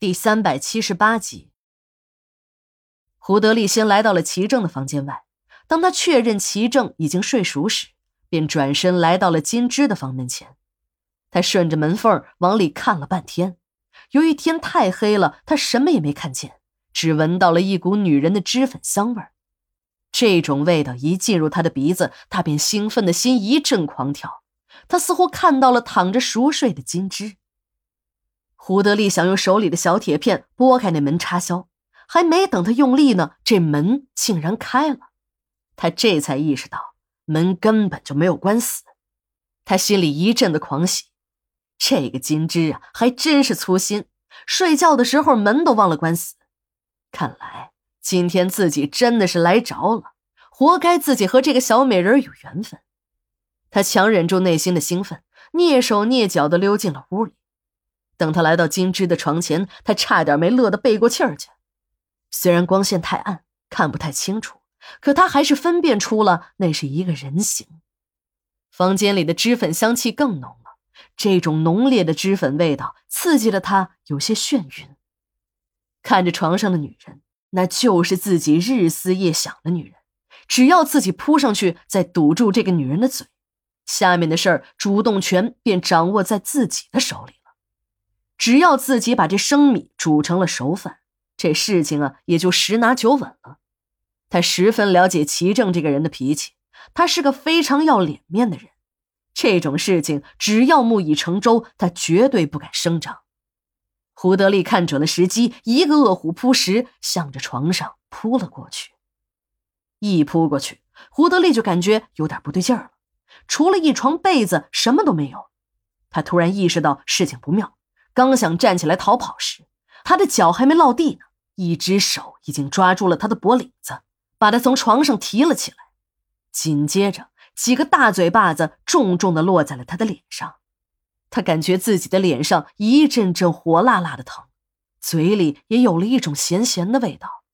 第三百七十八集，胡德利先来到了齐正的房间外。当他确认齐正已经睡熟时，便转身来到了金枝的房门前。他顺着门缝往里看了半天，由于天太黑了，他什么也没看见，只闻到了一股女人的脂粉香味儿这种味道一进入他的鼻子，他便兴奋的心一阵狂跳。他似乎看到了躺着熟睡的金枝。胡德利想用手里的小铁片拨开那门插销，还没等他用力呢，这门竟然开了。他这才意识到门根本就没有关死，他心里一阵的狂喜。这个金枝啊，还真是粗心，睡觉的时候门都忘了关死。看来今天自己真的是来着了，活该自己和这个小美人有缘分。他强忍住内心的兴奋，蹑手蹑脚的溜进了屋里。等他来到金枝的床前，他差点没乐得背过气儿去。虽然光线太暗，看不太清楚，可他还是分辨出了那是一个人形。房间里的脂粉香气更浓了，这种浓烈的脂粉味道刺激了他有些眩晕。看着床上的女人，那就是自己日思夜想的女人。只要自己扑上去，再堵住这个女人的嘴，下面的事儿主动权便掌握在自己的手里。只要自己把这生米煮成了熟饭，这事情啊也就十拿九稳了。他十分了解齐正这个人的脾气，他是个非常要脸面的人。这种事情只要木已成舟，他绝对不敢声张。胡德利看准了时机，一个饿虎扑食，向着床上扑了过去。一扑过去，胡德利就感觉有点不对劲儿了，除了一床被子，什么都没有。他突然意识到事情不妙。刚想站起来逃跑时，他的脚还没落地呢，一只手已经抓住了他的脖领子，把他从床上提了起来。紧接着，几个大嘴巴子重重的落在了他的脸上，他感觉自己的脸上一阵阵火辣辣的疼，嘴里也有了一种咸咸的味道。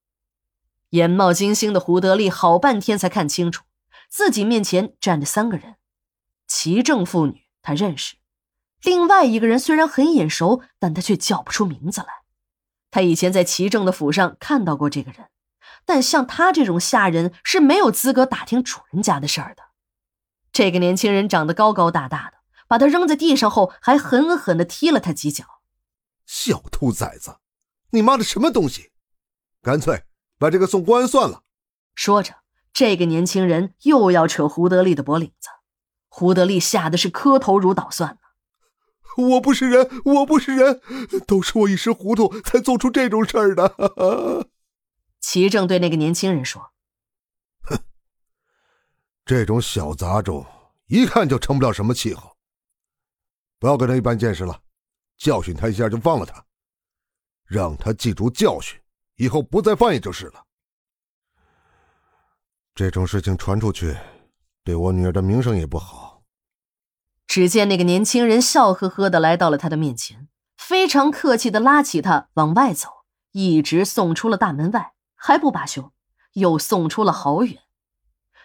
眼冒金星的胡德利好半天才看清楚，自己面前站着三个人，齐正父女他认识。另外一个人虽然很眼熟，但他却叫不出名字来。他以前在齐正的府上看到过这个人，但像他这种下人是没有资格打听主人家的事儿的。这个年轻人长得高高大大的，把他扔在地上后，还狠狠地踢了他几脚。小兔崽子，你妈的什么东西！干脆把这个送公安算了。说着，这个年轻人又要扯胡德利的脖领子，胡德利吓得是磕头如捣蒜。我不是人，我不是人，都是我一时糊涂才做出这种事儿的。齐正对那个年轻人说：“哼，这种小杂种一看就成不了什么气候。不要跟他一般见识了，教训他一下就放了他，让他记住教训，以后不再犯也就是了。这种事情传出去，对我女儿的名声也不好。”只见那个年轻人笑呵呵的来到了他的面前，非常客气的拉起他往外走，一直送出了大门外，还不罢休，又送出了好远。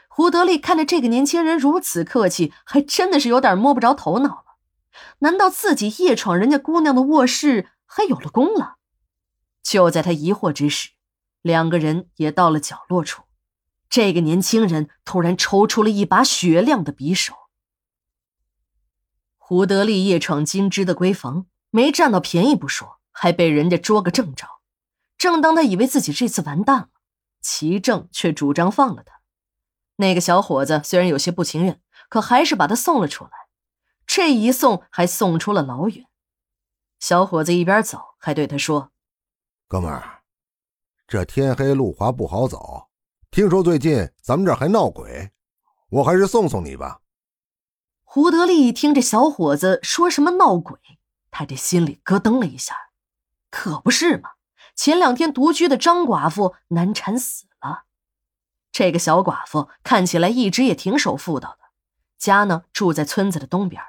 胡德利看着这个年轻人如此客气，还真的是有点摸不着头脑了。难道自己夜闯人家姑娘的卧室还有了功了？就在他疑惑之时，两个人也到了角落处。这个年轻人突然抽出了一把雪亮的匕首。胡德利夜闯金枝的闺房，没占到便宜不说，还被人家捉个正着。正当他以为自己这次完蛋了，齐正却主张放了他。那个小伙子虽然有些不情愿，可还是把他送了出来。这一送还送出了老远。小伙子一边走，还对他说：“哥们儿，这天黑路滑不好走，听说最近咱们这儿还闹鬼，我还是送送你吧。”胡德利一听这小伙子说什么闹鬼，他这心里咯噔了一下，可不是嘛？前两天独居的张寡妇难产死了，这个小寡妇看起来一直也挺守妇道的，家呢住在村子的东边。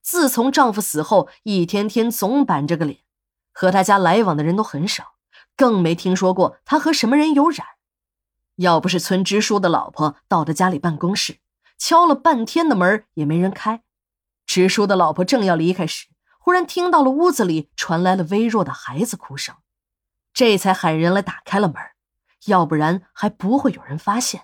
自从丈夫死后，一天天总板着个脸，和他家来往的人都很少，更没听说过他和什么人有染。要不是村支书的老婆到他家里办公室。敲了半天的门也没人开，直叔的老婆正要离开时，忽然听到了屋子里传来了微弱的孩子哭声，这才喊人来打开了门，要不然还不会有人发现。